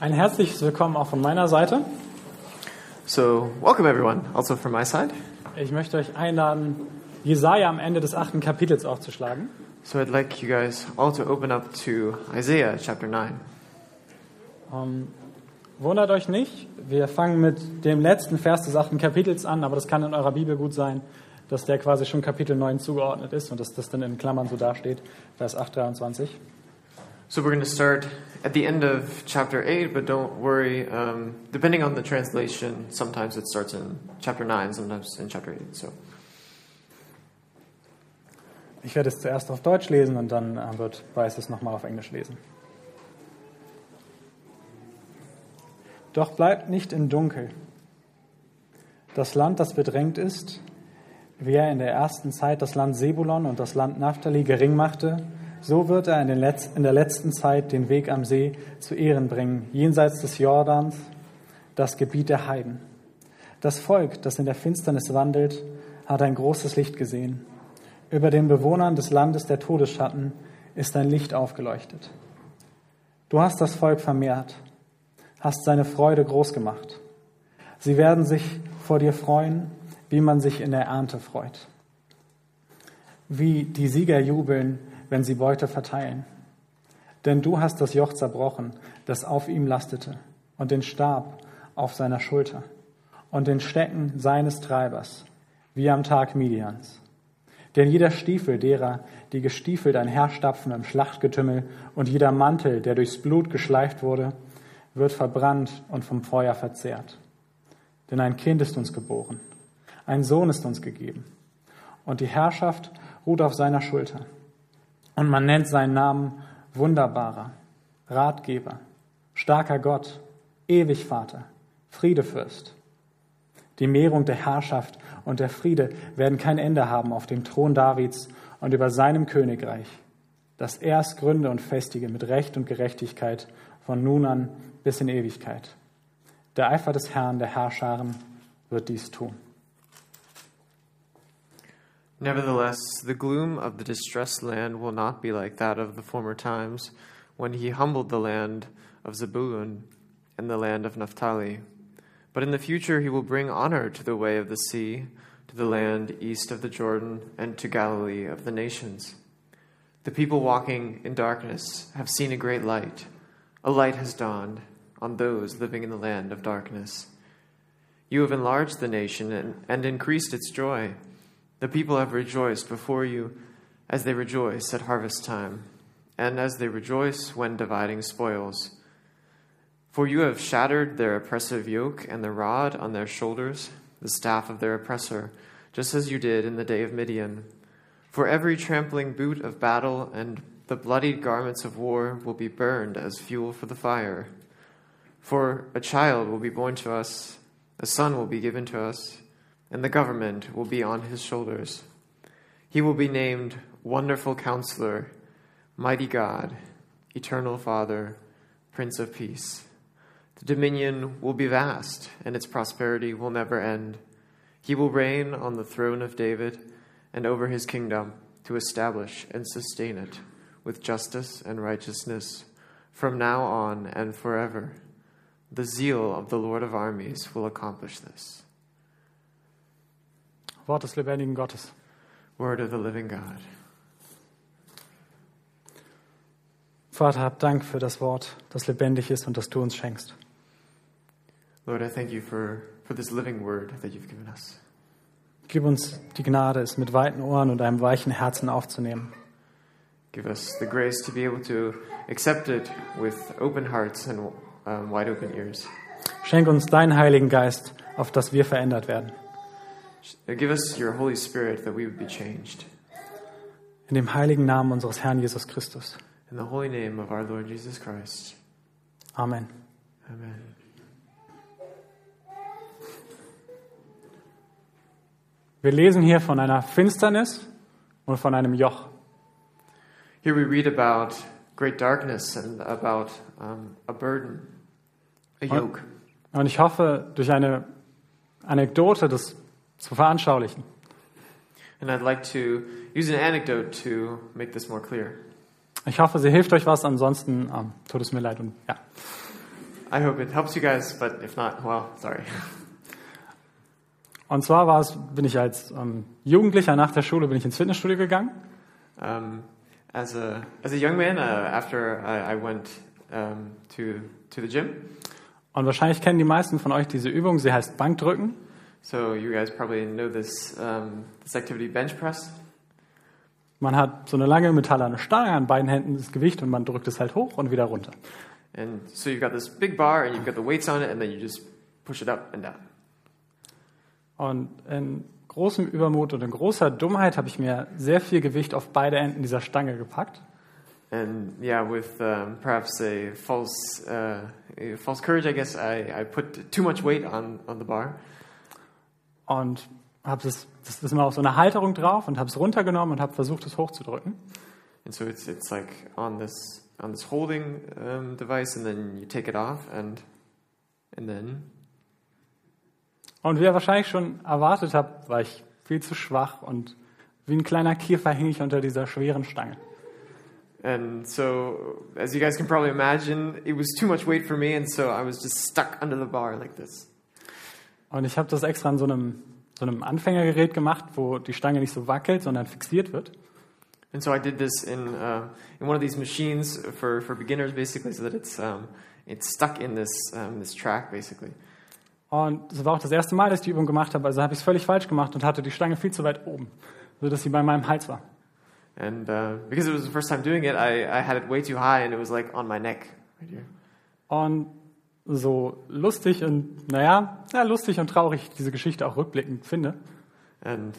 Ein herzliches Willkommen auch von meiner Seite. So, welcome everyone, also from my side. Ich möchte euch einladen, Jesaja am Ende des achten Kapitels aufzuschlagen. So, I'd like you guys all to open up to Isaiah chapter 9. Ähm, wundert euch nicht, wir fangen mit dem letzten Vers des achten Kapitels an, aber das kann in eurer Bibel gut sein, dass der quasi schon Kapitel 9 zugeordnet ist und dass das dann in Klammern so dasteht, Vers 8, 23. So, we're going to start at the end of chapter 8, but don't worry, um, depending on the translation, sometimes it starts in chapter 9, sometimes in chapter 8. So, Ich werde es zuerst auf Deutsch lesen und dann äh, wird Bryce es nochmal auf Englisch lesen. Doch bleibt nicht im Dunkel. Das Land, das bedrängt ist, wie er in der ersten Zeit das Land Sebulon und das Land Naphtali gering machte, so wird er in, der letzten Zeit den Weg am See zu Ehren bringen, jenseits des Jordans, das Gebiet der Heiden. Das Volk, das in der Finsternis wandelt, hat ein großes Licht gesehen. Über den Bewohnern des Landes der Todesschatten ist ein Licht aufgeleuchtet. Du hast das Volk vermehrt, hast seine Freude groß gemacht. Sie werden sich vor dir freuen, wie man sich in der Ernte freut. Wie die Sieger jubeln, wenn sie Beute verteilen. Denn du hast das Joch zerbrochen, das auf ihm lastete, und den Stab auf seiner Schulter, und den Stecken seines Treibers, wie am Tag Midians. Denn jeder Stiefel derer, die gestiefelt einherstapfen im Schlachtgetümmel, und jeder Mantel, der durchs Blut geschleift wurde, wird verbrannt und vom Feuer verzehrt. Denn ein Kind ist uns geboren, ein Sohn ist uns gegeben, und die Herrschaft ruht auf seiner Schulter. Und man nennt seinen Namen Wunderbarer, Ratgeber, starker Gott, Ewigvater, Friedefürst. Die Mehrung der Herrschaft und der Friede werden kein Ende haben auf dem Thron Davids und über seinem Königreich, das er es gründe und festige mit Recht und Gerechtigkeit von nun an bis in Ewigkeit. Der Eifer des Herrn, der Herrscharen, wird dies tun. Nevertheless, the gloom of the distressed land will not be like that of the former times, when he humbled the land of Zebulun and the land of Naphtali. But in the future he will bring honor to the way of the sea, to the land east of the Jordan, and to Galilee of the nations. The people walking in darkness have seen a great light. A light has dawned on those living in the land of darkness. You have enlarged the nation and, and increased its joy. The people have rejoiced before you as they rejoice at harvest time, and as they rejoice when dividing spoils. For you have shattered their oppressive yoke and the rod on their shoulders, the staff of their oppressor, just as you did in the day of Midian. For every trampling boot of battle and the bloodied garments of war will be burned as fuel for the fire. For a child will be born to us, a son will be given to us and the government will be on his shoulders. He will be named Wonderful Counselor, Mighty God, Eternal Father, Prince of Peace. The dominion will be vast, and its prosperity will never end. He will reign on the throne of David and over his kingdom to establish and sustain it with justice and righteousness from now on and forever. The zeal of the Lord of armies will accomplish this. Wort des lebendigen Gottes. Word of the living God. Vater, hab Dank für das Wort, das lebendig ist und das du uns schenkst. Lord, I thank you for, for this living word that you've given us. Gib uns die Gnade, es mit weiten Ohren und einem weichen Herzen aufzunehmen. Give us the grace to be able to accept it with open hearts and um, wide open ears. Schenk uns deinen Heiligen Geist, auf dass wir verändert werden. Give us your Holy Spirit that we would be changed. In dem heiligen Namen unseres Herrn Jesus Christus. In the holy name of our Lord Jesus Christ. Amen. Amen. Wir lesen hier von einer Finsternis und von einem Joch. Here we read about great darkness and about um, a burden, a yoke. Und ich hoffe, durch eine Anekdote das zu veranschaulichen. And I'd like to use an anecdote to make this more clear. Ich hoffe, sie hilft euch was, ansonsten ähm, tut es mir leid. Und, ja. I hope it helps you guys, but if not, well, sorry. Und zwar war es, bin ich als ähm, Jugendlicher nach der Schule bin ich ins Fitnessstudio gegangen Um, as a as a young man, uh, after I, I went um, to to the gym, und wahrscheinlich kennen die meisten von euch diese Übung. Sie heißt Bankdrücken. So you guys probably know this um, this activity, bench press. Man hat so eine lange metallerne Stange an beiden Händen das Gewicht und man drückt es halt hoch und wieder runter. And so you've got this big bar, and you've got the weights on it, and then you just push it up and down. Und in großem Übermut und in großer Dummheit habe ich mir sehr viel Gewicht auf beide Enden dieser Stange gepackt. And yeah, with um, perhaps a false uh, a false courage, I guess I, I put too much weight on, on the bar, Und habe das, das ist immer auf so eine Halterung drauf und habe es runtergenommen und habe versucht, es hochzudrücken. and so it's it's like on this on this holding um, device, and then you take it off, and and then Und wie ihr wahrscheinlich schon erwartet habt, war ich viel zu schwach und wie ein kleiner Käfer hing ich unter dieser schweren Stange. and so as you guys can probably imagine, it was too much weight for me, and so I was just stuck under the bar like this. Und ich habe das extra an so einem, so einem Anfängergerät gemacht, wo die Stange nicht so wackelt, sondern fixiert wird. And so I did this in uh, in one of these machines for, for beginners, basically, so that it's um, it's stuck in this um, this track, basically. Und es war auch das erste Mal, dass ich die Übung gemacht habe, also habe ich es völlig falsch gemacht und hatte die Stange viel zu weit oben, sodass sie bei meinem Hals war. And uh, because it was the first time doing it, I, I had it way too high, and it was like on my neck right here. Und so lustig und, naja, ja, lustig und traurig diese Geschichte auch rückblickend finde, And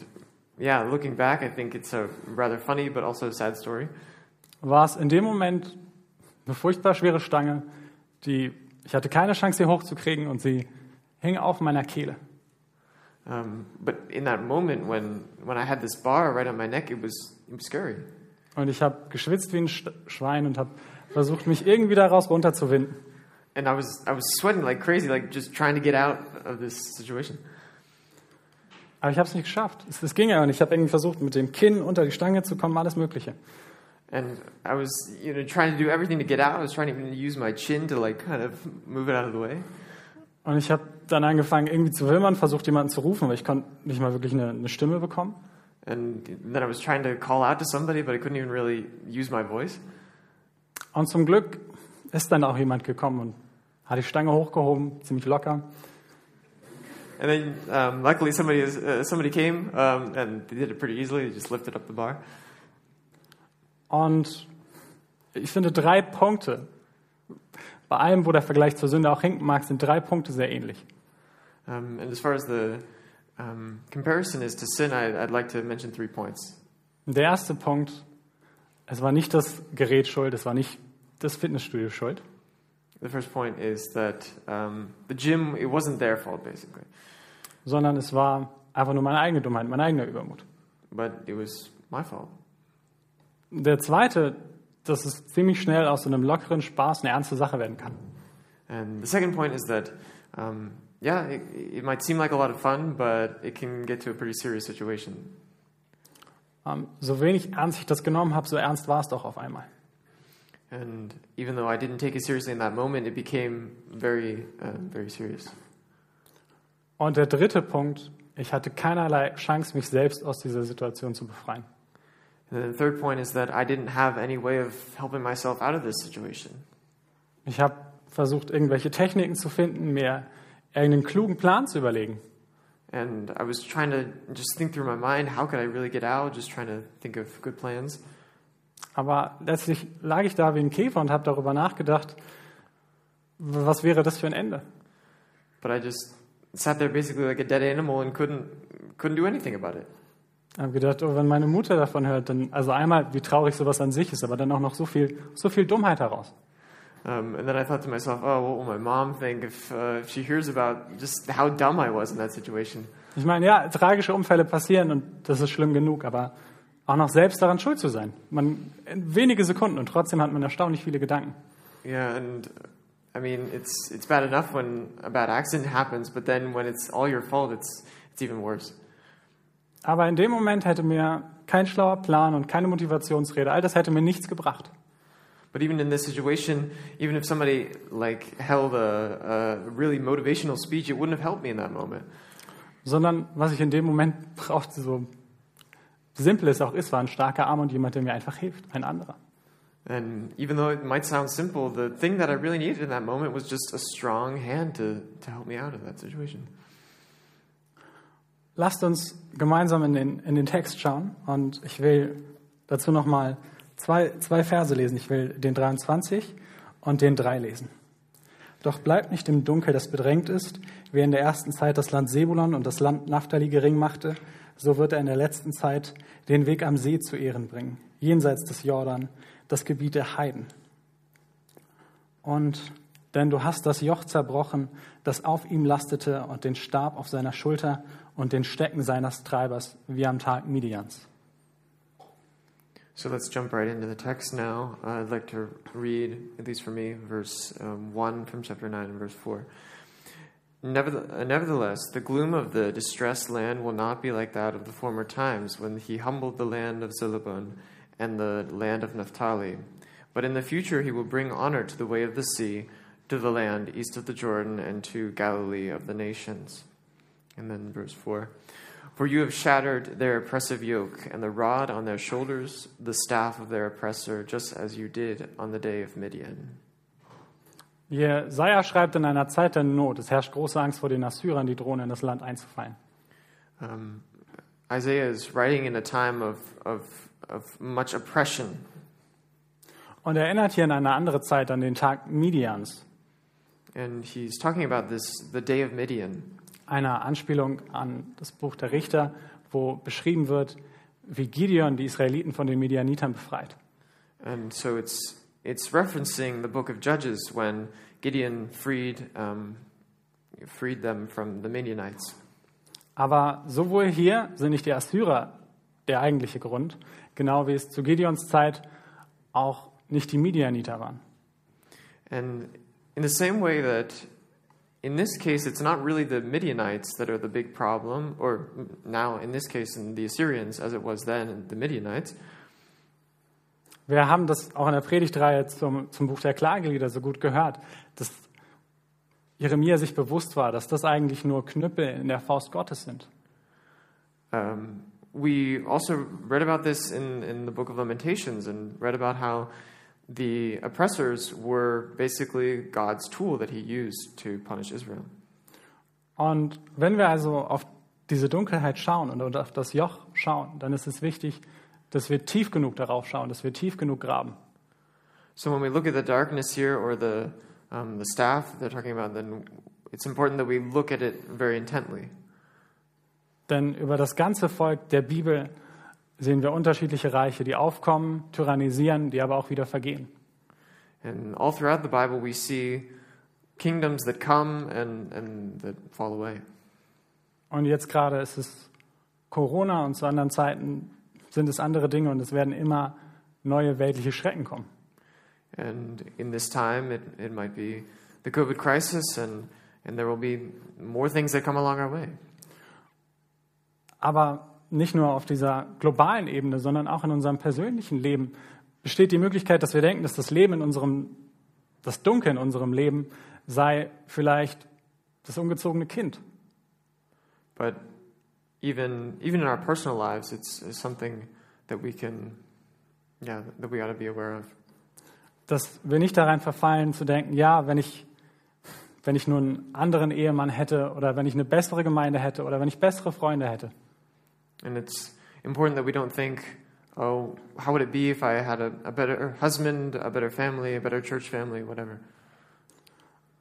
yeah, looking back, I think it's a rather funny but also a sad story. war es in dem Moment eine furchtbar schwere Stange, die ich hatte keine Chance, sie hochzukriegen und sie hing auf meiner Kehle. Um, but in that moment when, when I had this bar right on my neck, it was, it was scary. Und ich habe geschwitzt wie ein Sch- Schwein und habe versucht, mich irgendwie daraus runterzuwinden. And I was, I was sweating like crazy, like just trying to get out of this situation. Aber ich habe es nicht geschafft. Es, es ging ja und ich habe irgendwie versucht, mit dem Kinn unter die Stange zu kommen, alles Mögliche. And I was, you know, trying to do everything to get out. I was trying to even use my chin to like kind of move it out of the way. Und ich habe dann angefangen, irgendwie zu wimmern, versucht, jemanden zu rufen, aber ich konnte nicht mal wirklich eine, eine Stimme bekommen. And then I was trying to call out to somebody, but I couldn't even really use my voice. Und zum Glück ist dann auch jemand gekommen und hat die Stange hochgehoben, ziemlich locker. And then um, luckily somebody, uh, somebody came um, and they did it pretty easily. They just lifted up the bar. Und ich finde drei Punkte, bei allem, wo der Vergleich zur Sünde auch hinken mag, sind drei Punkte sehr ähnlich. Um, and as far as the um, comparison is to sin, I, I'd like to mention three points. Der erste Punkt, es war nicht das Gerät schuld, es war nicht das Fitnessstudio schuld, The first point is that um, the gym, it wasn't their fault, basically, sondern es war einfach nur meine eigene Dummheit, mein eigener Übermut. but it was my fault. Der zweite, dass es ziemlich schnell aus so einem lockeren Spaß eine ernste Sache werden kann. And the second point is that, um, yeah, it, it might seem like a lot of fun, but it can get to a pretty serious situation. Ähm, so wenig ernst ich das genommen habe, so ernst war es doch auf einmal. And even though I didn't take it seriously in that moment, it became very, uh, very serious. Und der dritte Punkt, ich hatte keinerlei Chance, mich selbst aus dieser Situation zu befreien. And the third point is that I didn't have any way of helping myself out of this situation. Ich habe versucht, irgendwelche Techniken zu finden, mir irgendeinen klugen Plan zu überlegen. And I was trying to just think through my mind, how could I really get out? Just trying to think of good plans. Aber letztlich lag ich da wie ein Käfer und habe darüber nachgedacht, was wäre das für ein Ende? But I just sat there basically like a dead animal and couldn't couldn't do anything about it. Ich habe gedacht, oh, wenn meine Mutter davon hört, dann, also einmal, wie traurig sowas an sich ist, aber dann auch noch so viel, so viel Dummheit heraus. Um, and then I thought to myself, oh, what will my mom think if, uh, if she hears about just how dumb I was in that situation? Ich meine, ja, tragische Unfälle passieren und das ist schlimm genug, aber auch noch selbst daran schuld zu sein. Man, wenige Sekunden und trotzdem hat man erstaunlich viele Gedanken. Yeah, and I mean, it's it's bad enough when a bad accident happens, but then when it's all your fault, it's it's even worse. Aber in dem Moment hätte mir kein schlauer Plan und keine Motivationsrede, all das hätte mir nichts gebracht. But even in this situation, even if somebody like held a, a really motivational speech, it wouldn't have helped me in that moment. Sondern was ich in dem Moment brauchte, so simpel es auch ist, war ein starker Arm und jemand, der mir einfach hilft, ein anderer. And even though it might sound simple, the thing that I really needed in that moment was just a strong hand to, to help me out of that situation. Lasst uns gemeinsam in den, in den Text schauen und ich will dazu nochmal zwei, zwei Verse lesen. Ich will den 23 und den 3 lesen. Doch bleibt nicht im Dunkel, das bedrängt ist, wie in der ersten Zeit das Land Sebulon und das Land Naphtali gering machte, so wird er in der letzten Zeit den Weg am See zu Ehren bringen, jenseits des Jordan, das Gebiet der Heiden. Und denn du hast das Joch zerbrochen, das auf ihm lastete, und den Stab auf seiner Schulter und den Stecken seines Treibers, wie am Tag Midians. So let's jump right into the text now. I'd like to read, at least for me, verse um, 1 from chapter 9 and verse 4. Neverthe- Nevertheless, the gloom of the distressed land will not be like that of the former times when he humbled the land of Zebulun and the land of Naphtali. But in the future he will bring honor to the way of the sea, to the land east of the Jordan, and to Galilee of the nations. And then verse 4 For you have shattered their oppressive yoke, and the rod on their shoulders, the staff of their oppressor, just as you did on the day of Midian. Jesaja schreibt in einer Zeit der Not, es herrscht große Angst vor den Assyrern, die drohen in das Land einzufallen. Um, Isaiah is writing in a time of, of, of much oppression. Und er erinnert hier an eine andere Zeit, an den Tag Midians, And he's talking about this, the day of Midian. einer Anspielung an das Buch der Richter, wo beschrieben wird, wie Gideon die Israeliten von den Midianitern befreit. And so it's, it's referencing the book of Judges when Gideon freed, um, freed them from the Midianites. Aber sowohl hier sind nicht die Assyrer der eigentliche Grund, genau wie es zu Gideons Zeit auch nicht die Midianiter waren. And in the same way that in this case, it's not really the Midianites that are the big problem, or now in this case, in the Assyrians, as it was then, the Midianites. Wir haben das auch in der Predigtreihe zum, zum Buch der Klagelieder so gut gehört, dass Jeremia sich bewusst war, dass das eigentlich nur Knüppel in der Faust Gottes sind. Um, we also read about this in, in the book of Lamentations and read about how the oppressors were basically God's tool that he used to punish Israel. Und wenn wir also auf diese Dunkelheit schauen und auf das Joch schauen, dann ist es wichtig, dass wir tief genug darauf schauen, dass wir tief genug graben. So when we look at the darkness here or the, um, the staff they're talking about, then it's important that we look at it very intently. Denn über das ganze Volk der Bibel sehen wir unterschiedliche Reiche, die aufkommen, tyrannisieren, die aber auch wieder vergehen. And all throughout the Bible, we see kingdoms that come and, and that fall away. Und jetzt gerade ist es Corona und zu anderen Zeiten sind es andere Dinge und es werden immer neue weltliche Schrecken kommen. And in this time, it, it might be the COVID crisis, and, and there will be more things that come along our way. Aber nicht nur auf dieser globalen Ebene, sondern auch in unserem persönlichen Leben besteht die Möglichkeit, dass wir denken, dass das Leben in unserem, das Dunkel in unserem Leben sei vielleicht das ungezogene Kind. But even, even in our personal lives, it's, it's something that we can, yeah, that we ought to be aware of. Dass wir nicht daran verfallen zu denken, ja, wenn ich, wenn ich nur einen anderen Ehemann hätte oder wenn ich eine bessere Gemeinde hätte oder wenn ich bessere Freunde hätte, And it's important that we don't think, oh, how would it be if I had a, a better husband, a better family, a better church family, whatever.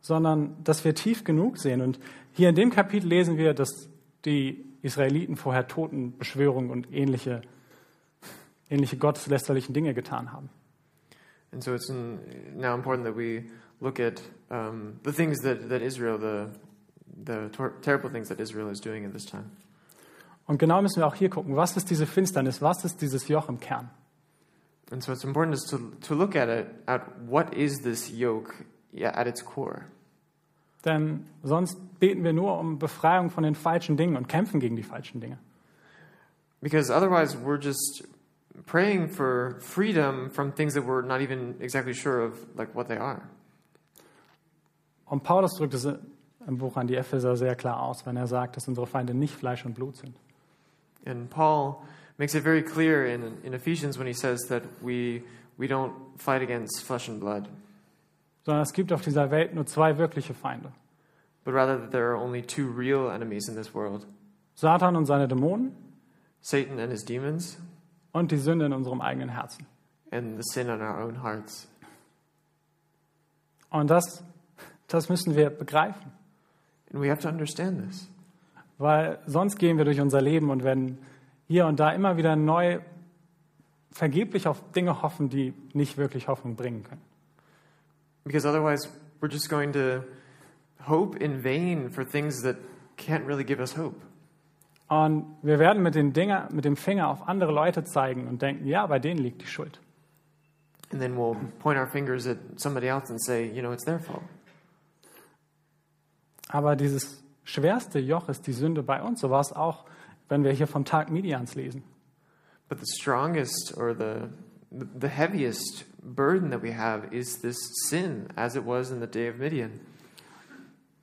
sondern dass wir tief genug sehen. Und hier in dem Kapitel lesen wir, dass die Israeliten vorher Totenbeschwörungen und ähnliche, ähnliche gotteslästerlichen Dinge getan haben. And so it's now important that we look at um, the things that, that Israel, the, the terrible things that Israel is doing at this time. Und genau müssen wir auch hier gucken, was ist diese Finsternis, was ist dieses Joch im Kern? And so it's important to, to look at it, at what is this yoke at its core. Denn sonst beten wir nur um Befreiung von den falschen Dingen und kämpfen gegen die falschen Dinge. Because otherwise we're just praying for freedom from things that we're not even exactly sure of, like what they are. Und Paulus drückt es im Buch an die Epheser sehr klar aus, wenn er sagt, dass unsere Feinde nicht Fleisch und Blut sind. And Paul makes it very clear in, in Ephesians when he says that we, we don't fight against flesh and blood, Sondern es gibt auf dieser Welt nur zwei wirkliche Feinde. but rather that there are only two real enemies in this world Satan und seine Dämonen Satan and his demons, und die Sünde in unserem eigenen Herzen. and the sin in our own hearts. Und das, das müssen wir begreifen, And we have to understand this. weil sonst gehen wir durch unser Leben und werden hier und da immer wieder neu vergeblich auf Dinge hoffen, die nicht wirklich Hoffnung bringen können. Because otherwise, we're just going to hope in vain for things that can't really give us hope. Und wir werden mit, den Dinger, mit dem Finger auf andere Leute zeigen und denken, ja, bei denen liegt die Schuld. And then we'll point our fingers at somebody else and say, you know, it's their fault. Aber dieses schwerste Joch ist die Sünde bei uns. So war es auch, wenn wir hier vom Tag Midians lesen. But the strongest or the, the heaviest burden that we have is this sin, as it was in the day of Midian.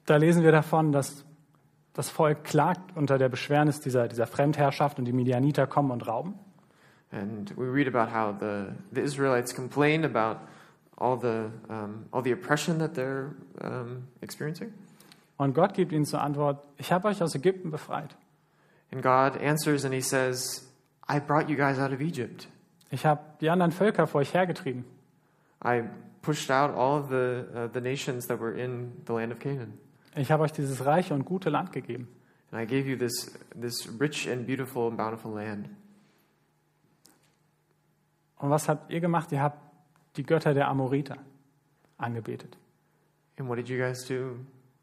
Da lesen wir davon, dass das Volk klagt unter der Beschwernis dieser, dieser Fremdherrschaft und die Midianiter kommen und rauben. And we read about how the, the Israelites complain about all the, um, all the oppression that they're um, experiencing. Und Gott gibt ihnen zur Antwort, ich habe euch aus Ägypten befreit. And God answers and he says, I brought you guys out of Egypt. Ich habe die anderen Völker vor euch hergetrieben. I pushed out all of the, uh, the nations that were in the land of Canaan. Ich habe euch dieses reiche und gute Land gegeben. And I gave you this, this rich and beautiful and bountiful land. Und was habt ihr gemacht? Ihr habt die Götter der Amoriter angebetet. And what did you guys do?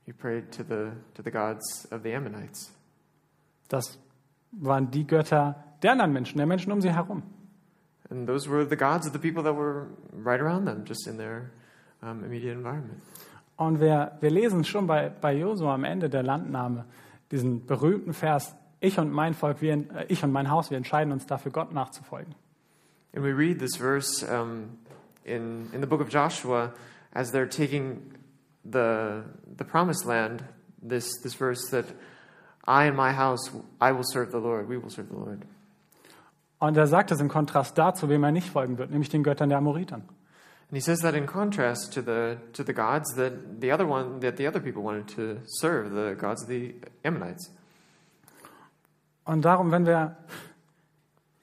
You prayed to the, to the gods of the Ammonites. Das waren die Götter der anderen Menschen, der Menschen um sie herum. And those were the gods of the people that were right around them, just in their um, immediate environment. Und wir, wir lesen schon bei, bei Josua am Ende der Landnahme diesen berühmten Vers, ich und mein Volk, wir, äh, ich und mein Haus, wir entscheiden uns dafür, Gott nachzufolgen. And we read this verse um, in, in the book of Joshua as they're taking the, the promised land, this, this verse that I and my house, I will serve the Lord, we will serve the Lord. Und er sagt es im Kontrast dazu, wem er nicht folgen wird, nämlich den Göttern der Amoritern. And he says that in contrast to the, to the gods that the other one, that the other people wanted to serve, the gods of the Ammonites. Und darum, wenn wir,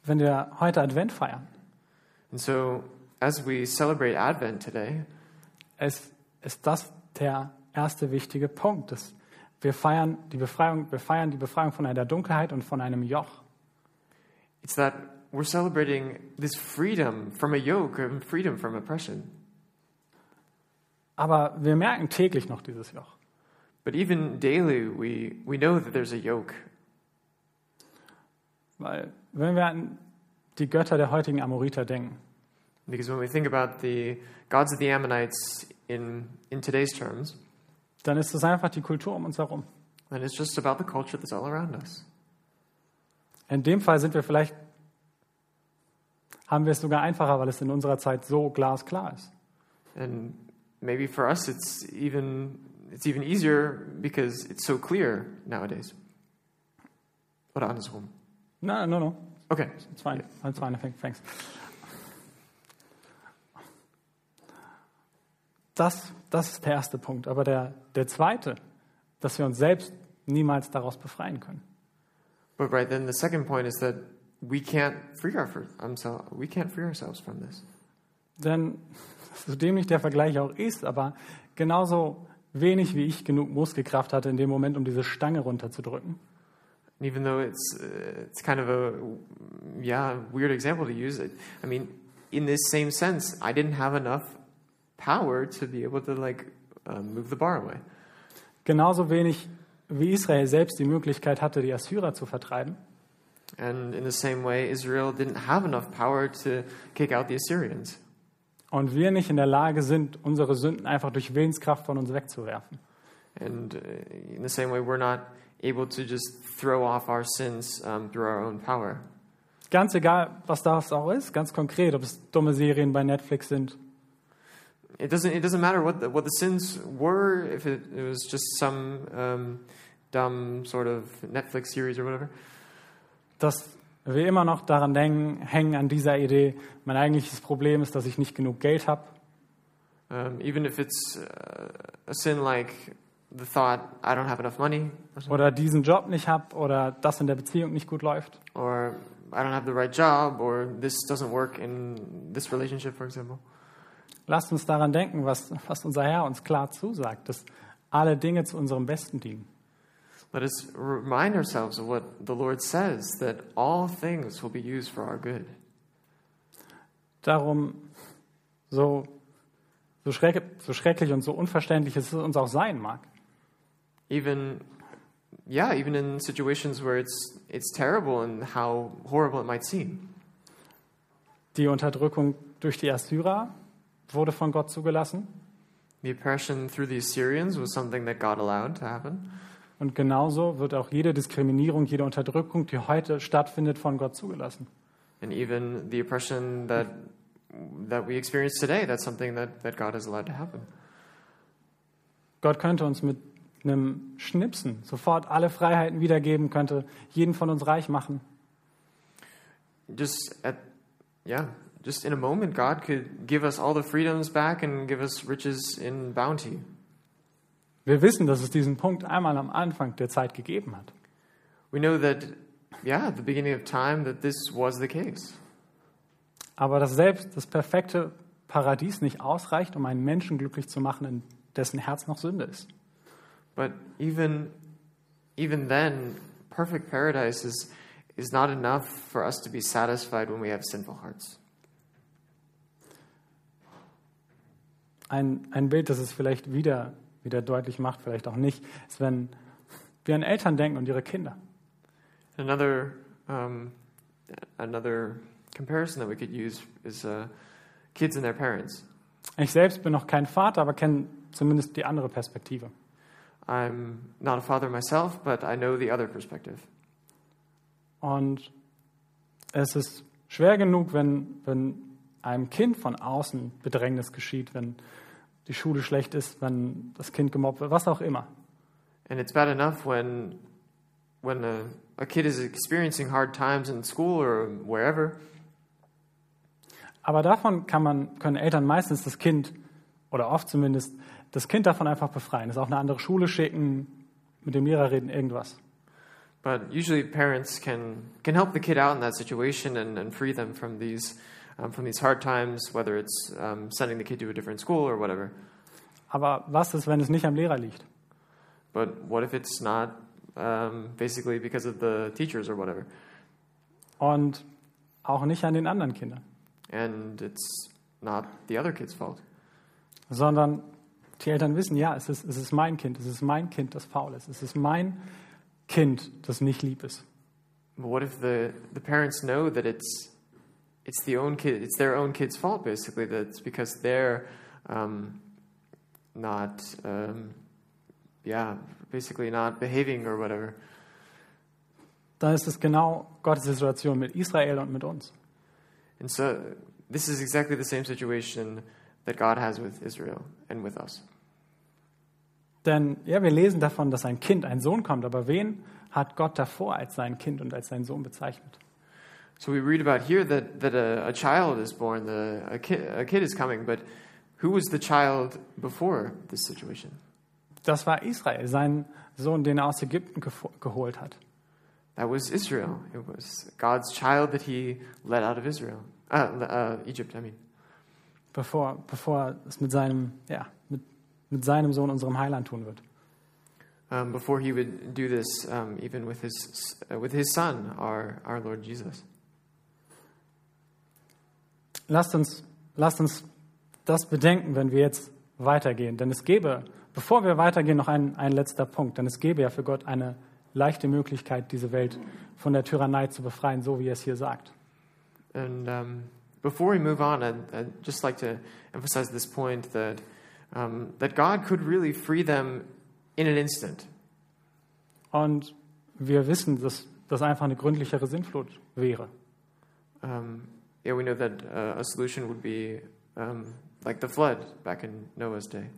wenn wir heute Advent feiern, And so as we celebrate Advent today, ist, ist das der erste wichtige Punkt. Dass wir, feiern die Befreiung, wir feiern die Befreiung von einer Dunkelheit und von einem Joch. It's that we're celebrating this freedom from a yoke and freedom from oppression. Aber wir merken täglich noch dieses Joch. But even daily, we, we know that there's a yoke. Weil wenn wir an die Götter der heutigen Amoriter denken, Because when we think about the gods of the Ammonites in, in today's terms, dann ist es einfach die Kultur um uns herum. then it's just about the culture that's all around us. In dem Fall sind wir vielleicht, haben wir es sogar einfacher, weil es in unserer Zeit so glasklar ist. And maybe for us, it's even, it's even easier because it's so clear nowadays. Oder andersrum. No, no, no. Okay. It's fine. It's fine. Thanks. Das, das ist der erste Punkt. Aber der, der zweite, dass wir uns selbst niemals daraus befreien können. But right then, the second point is that we can't free our, ourselves. We can't free ourselves from this. Denn so dämlich der Vergleich auch ist, aber genauso wenig wie ich genug Muskelkraft hatte in dem Moment, um diese Stange runterzudrücken, And even though it's uh, it's kind of a yeah weird example to use, it, I mean, in this same sense, I didn't have enough power to be able to like um, move the bar away. genauso wenig wie Israel selbst die Möglichkeit hatte, die Assyrer zu vertreiben, And in the same way, Israel didn't have enough power to kick out the Assyrians. und wir nicht in der Lage sind, unsere Sünden einfach durch Willenskraft von uns wegzuwerfen. And uh, in the same way, we're not able to just throw off our sins um, through our own power. Ganz egal, was das auch ist, ganz konkret, ob es dumme Serien bei Netflix sind, It doesn't, it doesn't matter what the, what the sins were, if it, it was just some um, dumb sort of Netflix series or whatever. dass wir immer noch daran denken, hängen an dieser Idee, mein eigentliches Problem ist, dass ich nicht genug Geld habe. Um, even if it's uh, a sin like the thought, I don't have enough money, oder diesen Job nicht habe oder das in der Beziehung nicht gut läuft. or I don't have the right job, or this doesn't work in this relationship, for example. Lasst uns daran denken, was, was unser Herr uns klar zusagt, dass alle Dinge zu unserem Besten dienen. Let us remind ourselves of what the Lord says that all things will be used for our good. Darum, so, so, schreck, so schrecklich und so unverständlich es uns auch sein mag, Even, yeah, even in situations where it's, it's terrible and how horrible it might seem. die Unterdrückung durch die Assyrer wurde von Gott zugelassen. The oppression through the Assyrians was something that God allowed to happen. Und genauso wird auch jede Diskriminierung, jede Unterdrückung, die heute stattfindet, von Gott zugelassen. And even the oppression that, that we experience today, that's something that, that God has allowed to happen. Gott könnte uns mit einem Schnipsen sofort alle Freiheiten wiedergeben, könnte jeden von uns reich machen. Just at, yeah, just in a moment, God could give us all the freedoms back and give us riches in bounty. Wir wissen, dass es diesen Punkt einmal am Anfang der Zeit gegeben hat. We know that, yeah, at the beginning of time, that this was the case. Aber dass selbst das perfekte Paradies nicht ausreicht, um einen Menschen glücklich zu machen, in dessen Herz noch Sünde ist. But even, even then, perfect paradise is, is not enough for us to be satisfied when we have sinful hearts. Ein, ein Bild, das es vielleicht wieder, wieder deutlich macht, vielleicht auch nicht, ist, wenn wir an Eltern denken und ihre Kinder. Another, um, another comparison that we could use is uh, kids and their parents. Ich selbst bin noch kein Vater, aber kenne zumindest die andere Perspektive. I'm not a father myself, but I know the other perspective. Und es ist schwer genug, wenn, wenn einem Kind von außen Bedrängnis geschieht, wenn die Schule schlecht ist, wenn das Kind gemobbt wird, was auch immer. And it's bad enough when, when a, a kid is experiencing hard times in school or wherever. Aber davon kann man, können Eltern meistens das Kind, oder oft zumindest, das Kind davon einfach befreien. Es auch eine andere Schule schicken, mit dem Lehrer reden, irgendwas. But usually, parents can, can help the kid out in that situation and, and free them from these, um, from these hard times, whether it's um, sending the kid to a different school or whatever. Aber was ist, wenn es nicht am Lehrer liegt? But what if it's not um, basically because of the teachers or whatever? Und auch nicht an den anderen Kindern, And it's not the other kid's fault. sondern die Eltern wissen, ja, es ist, es ist mein Kind, es ist mein Kind, das faul ist, es ist mein Kind, das nicht lieb ist. But what if the, the parents know that it's it's the own kid it's their own kid's fault basically that it's because they're um, not um, yeah basically not behaving or whatever. Dann ist es genau Gottes Situation mit Israel und mit uns. And so this is exactly the same situation that God has with Israel and with us. Denn ja, wir lesen davon, dass ein Kind, ein Sohn kommt, aber wen hat Gott davor als sein Kind und als seinen Sohn bezeichnet? So we read about here that, that a, a child is born, the, a, kid, a kid is coming, but who was the child before this situation? Das war Israel, sein Sohn, den er aus Ägypten geholt hat. That was Israel. It was God's child that he led out of Israel, uh, uh, Egypt. I mean, bevor, bevor es mit seinem, ja, mit, mit seinem Sohn, unserem Heiland, tun wird. um, before he would do this, um, even with his uh, with his son, our our Lord Jesus. Lasst uns, lasst uns das bedenken, wenn wir jetzt weitergehen. Denn es gäbe, bevor wir weitergehen, noch ein, ein letzter Punkt. Denn es gäbe ja für Gott eine leichte Möglichkeit, diese Welt von der Tyrannei zu befreien, so wie er es hier sagt. And um, before we move on, I'd, I'd just like to emphasize this point that um, that God could really free them in an instant. Und wir wissen, dass das einfach eine gründlichere Sinnflut wäre. Um, yeah, we know that uh, a solution would be um, like the flood back in Noah's day.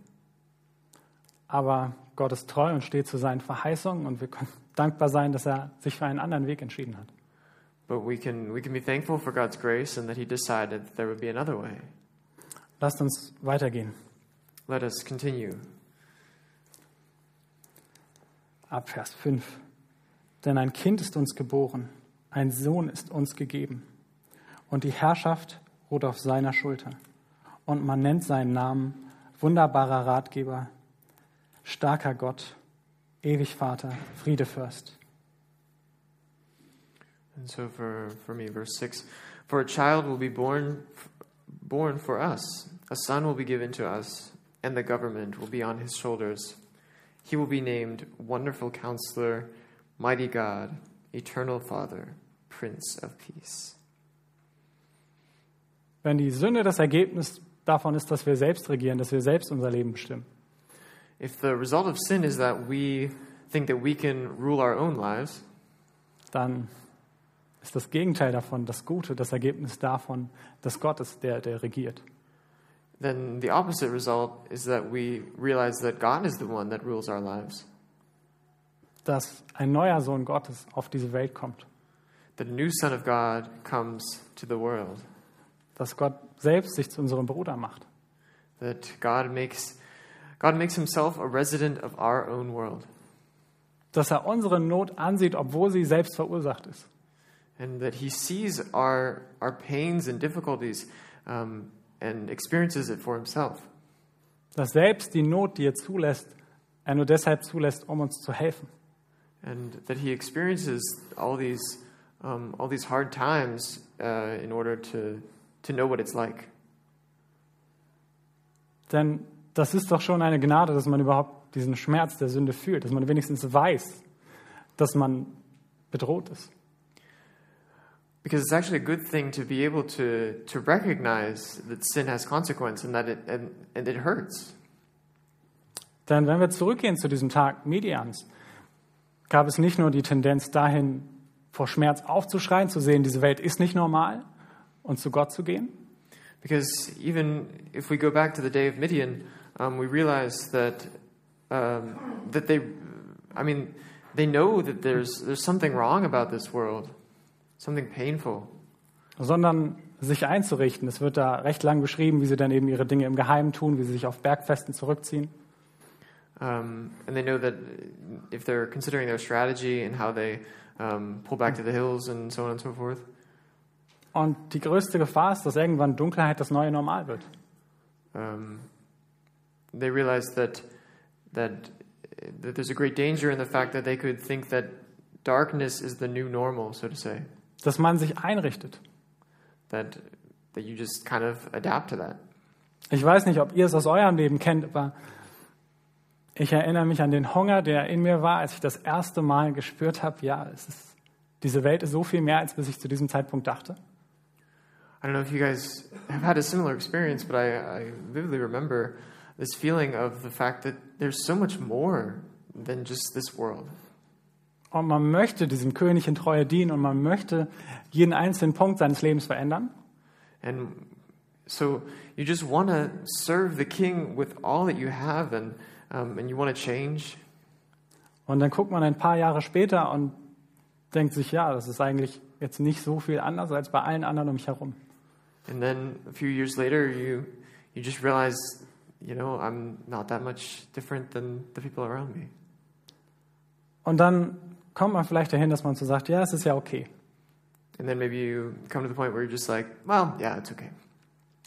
Aber Gott ist treu und steht zu seinen Verheißungen und wir können dankbar sein, dass er sich für einen anderen Weg entschieden hat. But we can, we can be thankful for God's grace and that He decided that there would be another way. Lasst uns weitergehen. Let us continue. Ab Vers 5. Denn ein Kind ist uns geboren, ein Sohn ist uns gegeben. Und die Herrschaft ruht auf seiner Schulter. Und man nennt seinen Namen wunderbarer Ratgeber, starker Gott, ewig Vater, Friedefürst. And so for, for me, verse 6 For a child will be born, born for us, a son will be given to us, and the government will be on his shoulders. He will be named Wonderful Counselor, Mighty God, Eternal Father, Prince of Peace. Wenn die Sünde das Ergebnis davon ist, dass wir selbst regieren, dass wir selbst unser Leben bestimmen, If the result of sin is that we think that we can rule our own lives, dann ist das Gegenteil davon das Gute, das Ergebnis davon, dass Gott ist der, der regiert. then the opposite result is that we realize that God is the one that rules our lives, Dass ein neuer Sohn Gottes auf diese Welt kommt. a new Son of God comes to the world, Dass Gott selbst sich zu unserem Bruder macht. that God makes, God makes himself a resident of our own world, Dass er unsere Not ansieht, obwohl sie selbst verursacht ist. and that he sees our, our pains and difficulties um, and experiences it for himself. Dass selbst die Not, die er zulässt, er nur deshalb zulässt, um uns zu helfen. and that he experiences all these um, all these hard times uh, in order to to know what it's like. Denn das ist doch schon eine Gnade, dass man überhaupt diesen Schmerz der Sünde fühlt, dass man wenigstens weiß, dass man bedroht ist. Because it's actually a good thing to be able to to recognize that sin has consequence and that it and, and it hurts. Denn wenn wir zurückgehen zu diesem Tag Medians, gab es nicht nur die Tendenz dahin, vor Schmerz aufzuschreien, zu sehen, diese Welt ist nicht normal und zu Gott zu gehen, Because even if we go back to the day of Midian, um, we realize that um, that they, I mean, they know that there's there's something wrong about this world, something painful. sondern sich einzurichten. Es wird da recht lang beschrieben, wie sie dann eben ihre Dinge im Geheimen tun, wie sie sich auf Bergfesten zurückziehen. Um, and they know that if they're considering their strategy and how they um, pull back to the hills and so on and so forth, Und die größte Gefahr ist, dass irgendwann Dunkelheit das neue Normal wird. um, they realize that, that that there's a great danger in the fact that they could think that darkness is the new normal, so to say. Dass man sich einrichtet. That that you just kind of adapt to that. Ich weiß nicht, ob ihr es aus eurem Leben kennt, aber ich erinnere mich an den Hunger, der in mir war, als ich das erste Mal gespürt habe, ja, es ist, diese Welt ist so viel mehr, als bis ich zu diesem Zeitpunkt dachte. I don't know if you guys have had a similar experience, but I, I vividly remember this feeling of the fact that there's so much more than just this world. Und man möchte diesem König in Treue dienen und man möchte jeden einzelnen Punkt seines Lebens verändern. And so you just want to serve the king with all that you have and, um, and you want to change. Und dann guckt man ein paar Jahre später und denkt sich, ja, das ist eigentlich jetzt nicht so viel anders als bei allen anderen um mich herum. And then a few years later, you, you just realize, you know, I'm not that much different than the people around me. Und dann kommt man vielleicht dahin, dass man so sagt, ja, es ist ja okay. And then maybe you come to the point where you're just like, well, yeah, it's okay.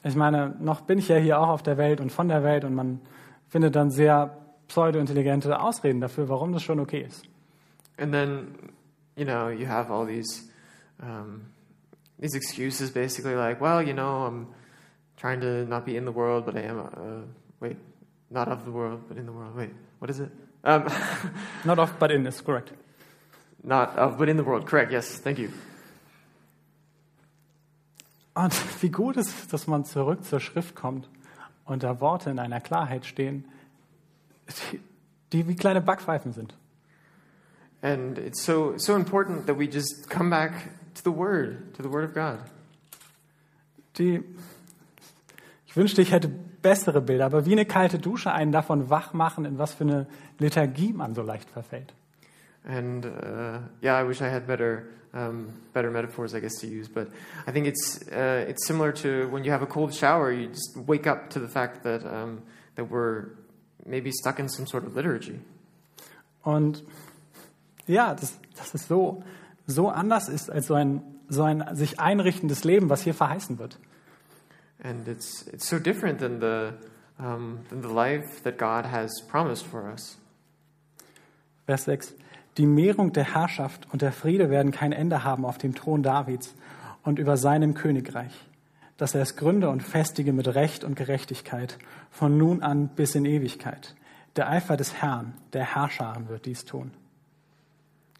Ich meine, noch bin ich ja hier auch auf der Welt und von der Welt und man findet dann sehr pseudo-intelligente Ausreden dafür, warum das schon okay ist. And then, you know, you have all these um, these excuses, basically like, well, you know, I'm trying to not be in the world, but I am. Uh, wait, not of the world, but in the world. Wait, what is it? Um, Not of, but in is correct. not of, but in the world. Correct. Yes. Thank you. Und wie gut ist es, dass man zurück zur Schrift kommt und da Worte in einer Klarheit stehen, die, die wie kleine Backpfeifen sind. And it's so so important that we just come back to the Word, to the Word of God. die, ich wünschte, ich hätte bessere Bilder, aber wie eine kalte Dusche einen davon wach machen, in was für eine Liturgie man so leicht verfällt. And uh, yeah, I wish I had better um, better metaphors, I guess, to use. But I think it's uh, it's similar to when you have a cold shower. You just wake up to the fact that um, that we're maybe stuck in some sort of liturgy. Und ja, dass, dass es so, so anders ist als so ein, so ein sich einrichtendes Leben, was hier verheißen wird. And it's it's so different than the um, than the life that God has promised for us. Vers 6. Die Mehrung der Herrschaft und der Friede werden kein Ende haben auf dem Thron Davids und über seinem Königreich, dass er es gründe und festige mit Recht und Gerechtigkeit von nun an bis in Ewigkeit. Der Eifer des Herrn, der Herrscharen, wird dies tun.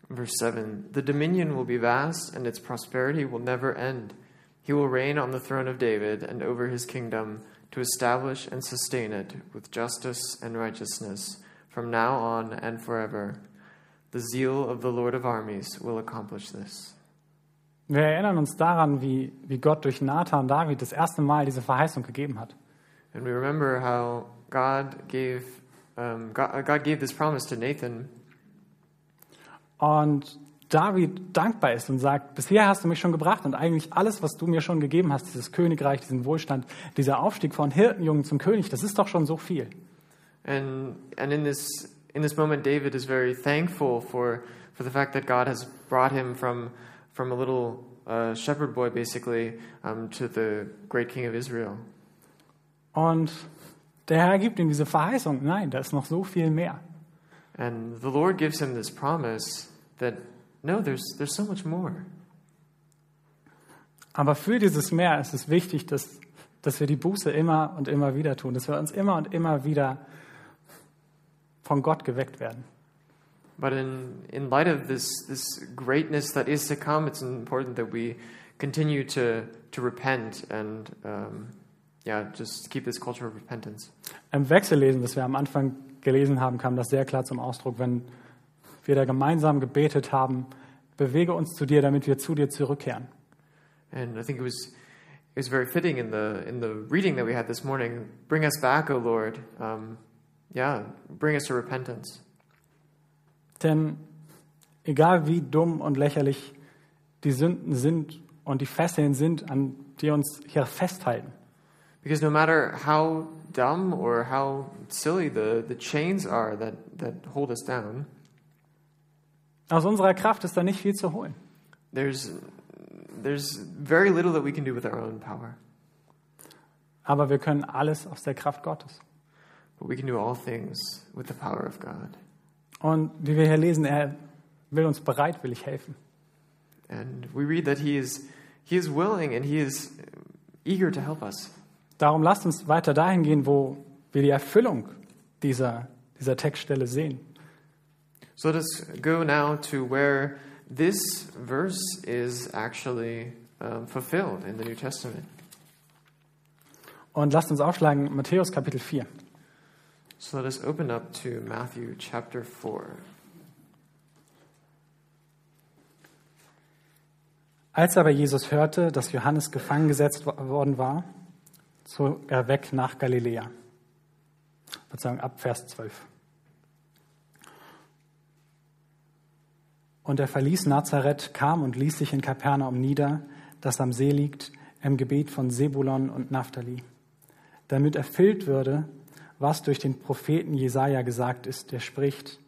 Verse 7 The dominion will be vast, and its prosperity will never end. He will reign on the throne of David and over his kingdom to establish and sustain it with justice and righteousness from now on and forever. The zeal of the Lord of armies will accomplish this. Wir erinnern uns daran, wie, wie Gott durch Nathan David das erste Mal diese Verheißung gegeben hat. And we remember how God gave, um, God, God gave this promise to Nathan, Und David dankbar ist und sagt, bisher hast du mich schon gebracht und eigentlich alles, was du mir schon gegeben hast, dieses Königreich, diesen Wohlstand, dieser Aufstieg von Hirtenjungen zum König, das ist doch schon so viel. and and in this in this moment, David is very thankful for for the fact that God has brought him from from a little uh, shepherd boy, basically, um, to the great King of Israel. Und der Herr gibt ihm diese Verheißung, nein, da ist noch so viel mehr. And the Lord gives him this promise that no, there's there's so much more. Aber für dieses Mehr ist es wichtig, dass, dass wir die Buße immer und immer wieder tun, dass wir uns immer und immer wieder von Gott geweckt werden. But in in light of this this greatness that is to come, it's important that we continue to to repent and um, yeah, just keep this culture of repentance. Im Wechsellesen, das wir am Anfang gelesen haben, kam das sehr klar zum Ausdruck, wenn wir da gemeinsam gebetet haben, bewege uns zu dir, damit wir zu dir zurückkehren. And I think it was it was very fitting in the in the reading that we had this morning. Bring us back, O Lord. Um, yeah, bring us to repentance. Denn egal wie dumm und lächerlich die Sünden sind und die Fesseln sind, an die uns hier festhalten, Because no matter how dumb or how silly the, the chains are that, that hold us down, aus unserer Kraft ist da nicht viel zu holen. there's there's very little that we can do with our own power. Aber wir können alles aus der Kraft Gottes. But we can do all things with the power of God. Und wie wir hier lesen, er will uns bereitwillig helfen. And we read that he is he is willing and he is eager to help us. Darum lasst uns weiter dahin gehen, wo wir die Erfüllung dieser, dieser Textstelle sehen. So let us go now to where this verse is actually um, fulfilled in the New Testament. Und lasst uns aufschlagen Matthäus Kapitel 4. So let us open up to Matthew chapter 4. Als aber Jesus hörte, dass Johannes gefangen gesetzt wo- worden war, zog er weg nach Galiläa. Verzeihung, ab Vers 12. Und er verließ Nazareth, kam und ließ sich in Kapernaum nieder, das am See liegt, im Gebiet von Sebulon und Naphtali, damit erfüllt würde, was durch den Propheten Jesaja gesagt ist, der spricht: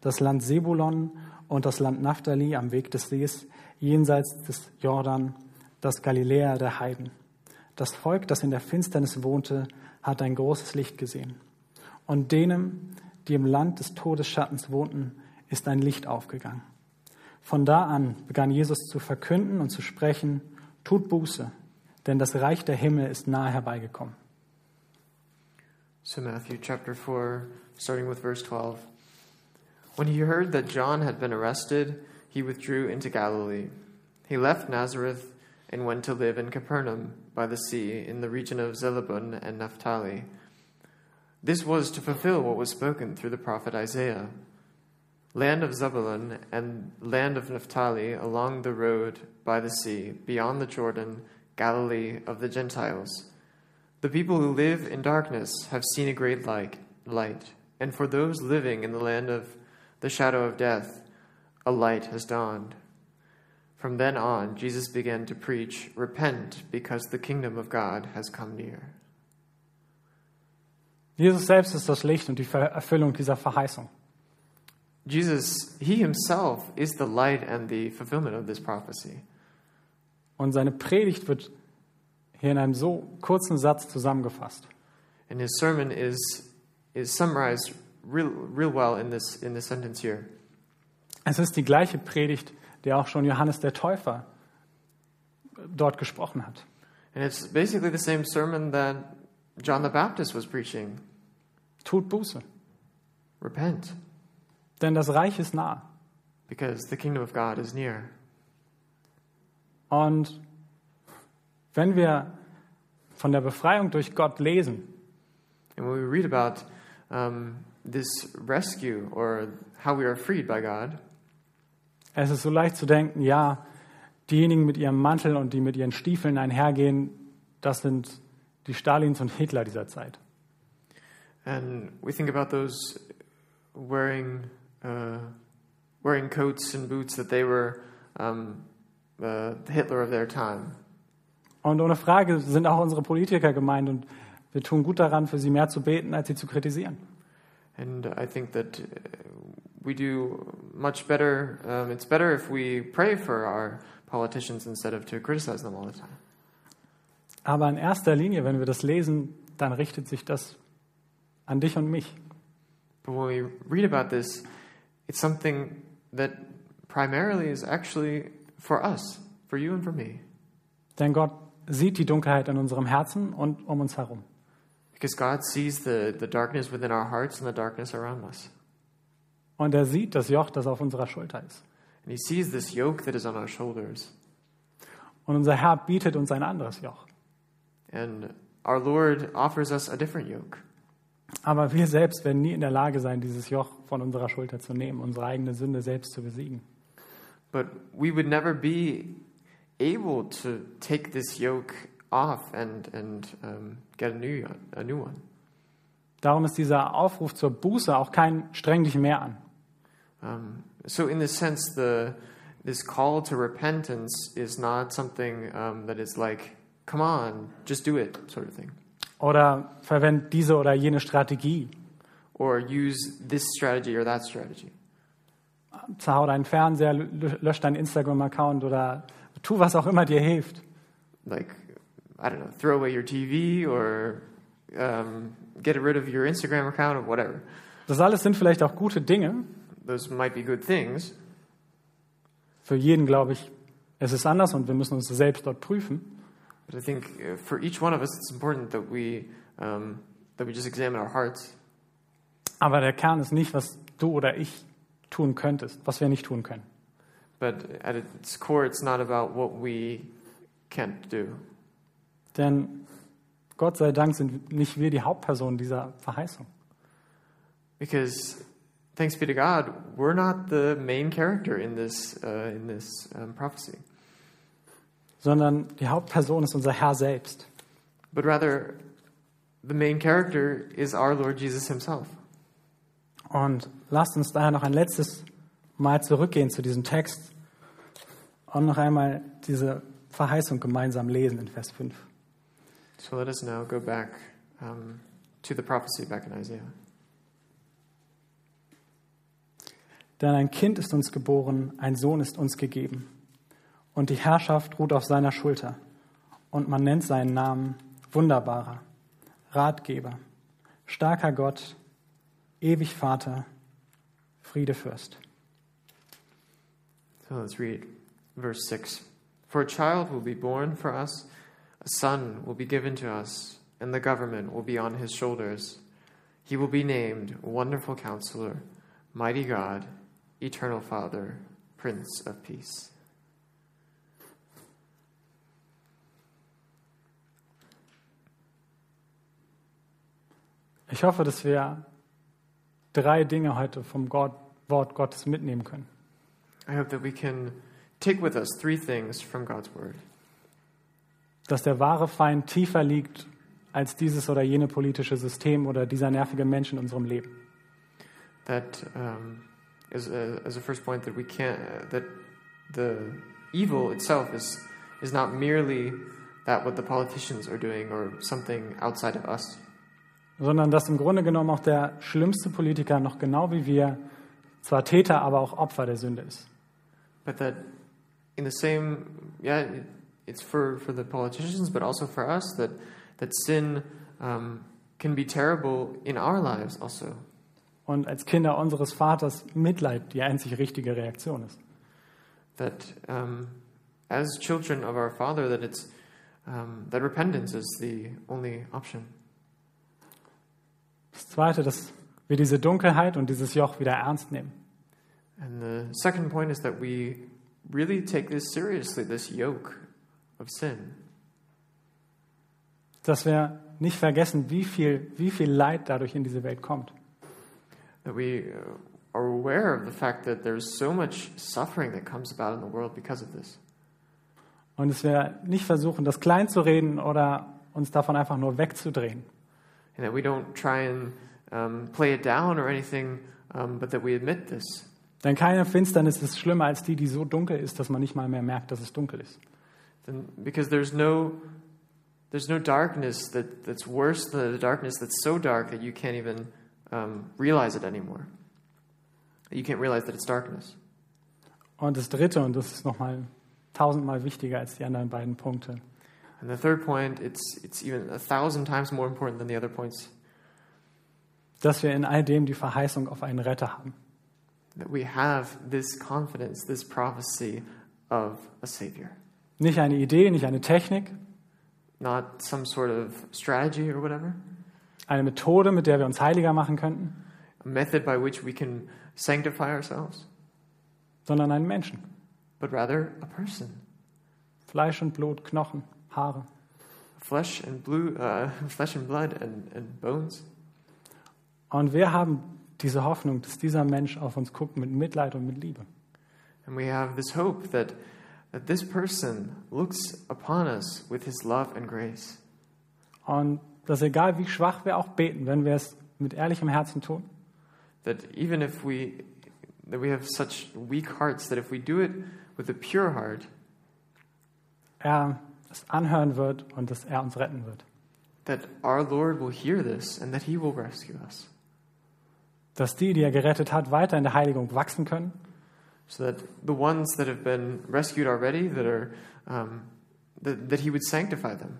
Das Land Sebulon und das Land Naphtali am Weg des Sees, jenseits des Jordan, das Galiläa der Heiden. Das Volk, das in der Finsternis wohnte, hat ein großes Licht gesehen. Und denen, die im Land des Todesschattens wohnten, ist ein Licht aufgegangen. Von da an begann Jesus zu verkünden und zu sprechen, tut Buße, denn das Reich der Himmel ist nahe herbeigekommen. So, Matthew chapter 4, starting with verse 12. When he heard that John had been arrested, he withdrew into Galilee. He left Nazareth and went to live in Capernaum by the sea in the region of Zebulun and Naphtali. This was to fulfill what was spoken through the prophet Isaiah. Land of Zebulun and land of Naphtali along the road by the sea, beyond the Jordan, Galilee of the Gentiles. The people who live in darkness have seen a great light, light, and for those living in the land of the shadow of death, a light has dawned. From then on, Jesus began to preach, Repent, because the kingdom of God has come near. Jesus selbst ist das Licht und die Erfüllung dieser Verheißung. Jesus, he himself is the light and the fulfillment of this prophecy. Und seine Predigt wird hier in einem so kurzen Satz zusammengefasst. And his sermon is, is summarized real, real well in this, in this sentence here. Es ist die gleiche Predigt, die auch schon Johannes der Täufer dort gesprochen hat. And it's basically the same sermon that John the Baptist was preaching Tut Buße, Repent, denn das Reich ist nah. because the kingdom of God is near. Und wenn wir von der Befreiung durch Gott lesen, And when we read about um, this rescue or how we are freed by God, es ist so leicht zu denken, ja, diejenigen mit ihrem Mantel und die mit ihren Stiefeln einhergehen, das sind die Stalins und Hitler dieser Zeit. and we think about those wearing uh, wearing coats and boots that they were um, uh, the Hitler of their time. Und ohne Frage sind auch unsere Politiker gemeint und wir tun gut daran, für sie mehr zu beten, als sie zu kritisieren. And I think that uh, we do much better. Um, it's better if we pray for our politicians instead of to criticize them all the time. Aber in erster Linie, wenn wir das lesen, dann richtet sich das an dich und mich. But when we read about this, it's something that primarily is actually for us, for you and for me. Denn Gott sieht die Dunkelheit in unserem Herzen und um uns herum. Because God sees the, the darkness within our hearts and the darkness around us. Und er sieht das Joch, das auf unserer Schulter ist. And He sees this yoke that is on our shoulders. Und unser Herr bietet uns ein anderes Joch. And our Lord offers us a different yoke. Aber wir selbst werden nie in der Lage sein, dieses Joch von unserer Schulter zu nehmen, unsere eigene Sünde selbst zu besiegen. But we would never be able to take this yoke off and, and um, get a new, one- a new one. Darum ist dieser Aufruf zur Buße auch kein streng dich mehr an. Um, so, in this sense, the, this call to repentance is not something um, that is like, come on, just do it, sort of thing. Oder verwend diese oder jene Strategie. Or use this strategy or that strategy. Zerhau deinen Fernseher, lö- lösch deinen Instagram-Account oder tu, was auch immer dir hilft. Like, I don't know, throw away your TV or um, get rid of your Instagram account or whatever. Das alles sind vielleicht auch gute Dinge. Those might be good things, Für jeden, glaube ich, es ist anders und wir müssen uns selbst dort prüfen. but I think uh, for each one of us, it's important that we, um, that we just examine our hearts. Aber der Kern ist nicht, was du oder ich tun könntest, was wir nicht tun können. But at its core, it's not about what we can't do. Denn Gott sei Dank sind nicht wir die Hauptpersonen dieser Verheißung. Because thanks be to God, we're not the main character in this, uh, in this um, prophecy, sondern die Hauptperson ist unser Herr selbst. but rather, the main character is our Lord Jesus Himself. Und lasst uns daher noch ein letztes Mal zurückgehen zu diesem Text und noch einmal diese Verheißung gemeinsam lesen in Vers 5. So let us now go back um, to the prophecy back in Isaiah. Denn ein Kind ist uns geboren, ein Sohn ist uns gegeben. Und die Herrschaft ruht auf seiner Schulter. Und man nennt seinen Namen Wunderbarer, Ratgeber, starker Gott, ewig Vater, Friedefürst. So let's read verse 6. For a child will be born for us, a son will be given to us, and the government will be on his shoulders. He will be named Wonderful Counselor, Mighty God, Eternal Father, Prince of Peace. Ich hoffe, dass wir drei Dinge heute vom Gott, Wort Gottes mitnehmen können. I hope that we can take with us three things from God's Word. dass der wahre Feind tiefer liegt als dieses oder jene politische System oder dieser nervige Mensch in unserem Leben. That um, is, a, is a first point that we can't, uh, that the evil itself is, is not merely that what the politicians are doing or something outside of us, sondern dass im Grunde genommen auch der schlimmste Politiker noch genau wie wir zwar Täter, aber auch Opfer der Sünde ist. but that in the same, yeah, it's for, for the politicians, but also for us, that, that sin um, can be terrible in our lives also. Und als Kinder unseres Vaters Mitleid die einzig richtige Reaktion ist. That um, as children of our Father, that it's um, that repentance is the only option. Das Zweite, dass wir diese Dunkelheit und dieses Joch wieder ernst nehmen. And the second point is that we really take this seriously, this yoke of sin. Dass wir nicht vergessen, wie viel, wie viel Leid dadurch in diese Welt kommt. That we uh, are aware of the fact that there's so much suffering that comes about in the world because of this. Und dass wir nicht versuchen, das klein zu reden oder uns davon einfach nur wegzudrehen. And that we don't try and um, play it down or anything, um, but that we admit this. Denn keine Finsternis ist schlimmer als die, die so dunkel ist, dass man nicht mal mehr merkt, dass es dunkel ist. Then, because there's no, there's no darkness that, that's worse than the darkness that's so dark that you can't even um, realize it anymore. You can't realize that it's darkness. Und das Dritte, und das ist nochmal tausendmal wichtiger als die anderen beiden Punkte, And the third point, it's, it's even a thousand times more important than the other points. dass wir in all dem die Verheißung auf einen Retter haben. That we have this confidence, this prophecy of a Savior. Nicht eine Idee, nicht eine Technik, Not some sort of strategy or whatever, eine Methode, mit der wir uns heiliger machen könnten, a method by which we can sanctify ourselves, sondern einen Menschen. but rather a person. Fleisch und Blut, Knochen, Haare. Flesh and, blue, uh, flesh and blood and, and bones. Und wir haben diese Hoffnung, dass dieser Mensch auf uns guckt mit Mitleid und mit Liebe. And we have this hope that, that this person looks upon us with his love and grace. Und dass egal wie schwach wir auch beten, wenn wir es mit ehrlichem Herzen tun, That even if we, that we have such weak hearts, that if we do it with a pure heart, er es anhören wird und dass er uns retten wird. that our Lord will hear this and that he will rescue us. Dass die, die er gerettet hat, weiter in der Heiligung wachsen können So that the ones that have been rescued already, that are, um, that, that he would sanctify them.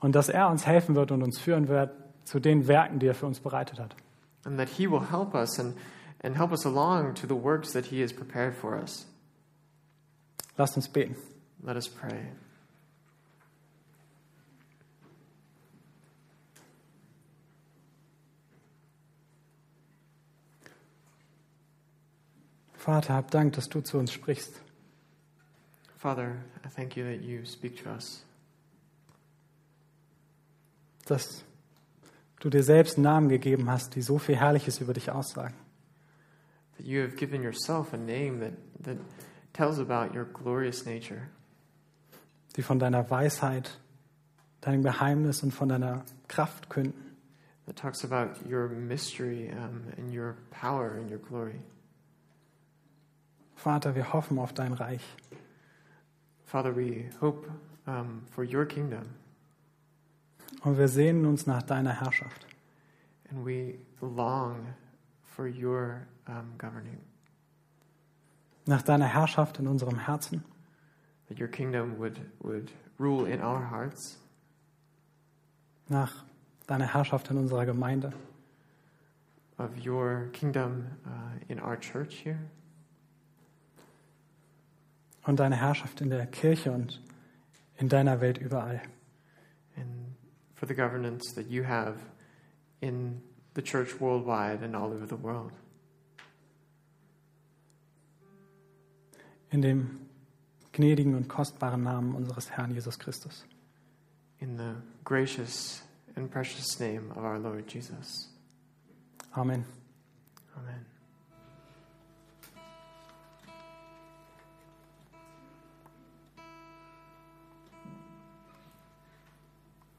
Und dass er uns helfen wird und uns führen wird zu den Werken, die er für uns bereitet hat. And that he will help us and, and help us along to the works that he has prepared for us. Lasst uns beten. Let us pray. Vater, hab Dank, dass du zu uns sprichst. Father, I thank you that you speak to us, dass du dir selbst Namen gegeben hast, die so viel Herrliches über dich aussagen. that you have given yourself a name that, that tells about your glorious nature, die von deiner Weisheit, deinem Geheimnis und von deiner Kraft künden. that talks about your mystery um, and your power and your glory. Vater, wir hoffen auf dein Reich. Father, we hope um, for your kingdom, Und wir sehnen uns nach deiner Herrschaft. and we long for your um, governing, Nach deiner Herrschaft in unserem Herzen. that your kingdom would, would rule in our hearts, Nach deiner Herrschaft in unserer Gemeinde. of your kingdom uh, in our church here, Und deine Herrschaft in der Kirche und in deiner Welt überall. and for the governance that you have in the church worldwide and all over the world. In dem gnädigen und kostbaren Namen unseres Herrn Jesus Christus. In the gracious and precious name of our Lord Jesus. Amen. Amen.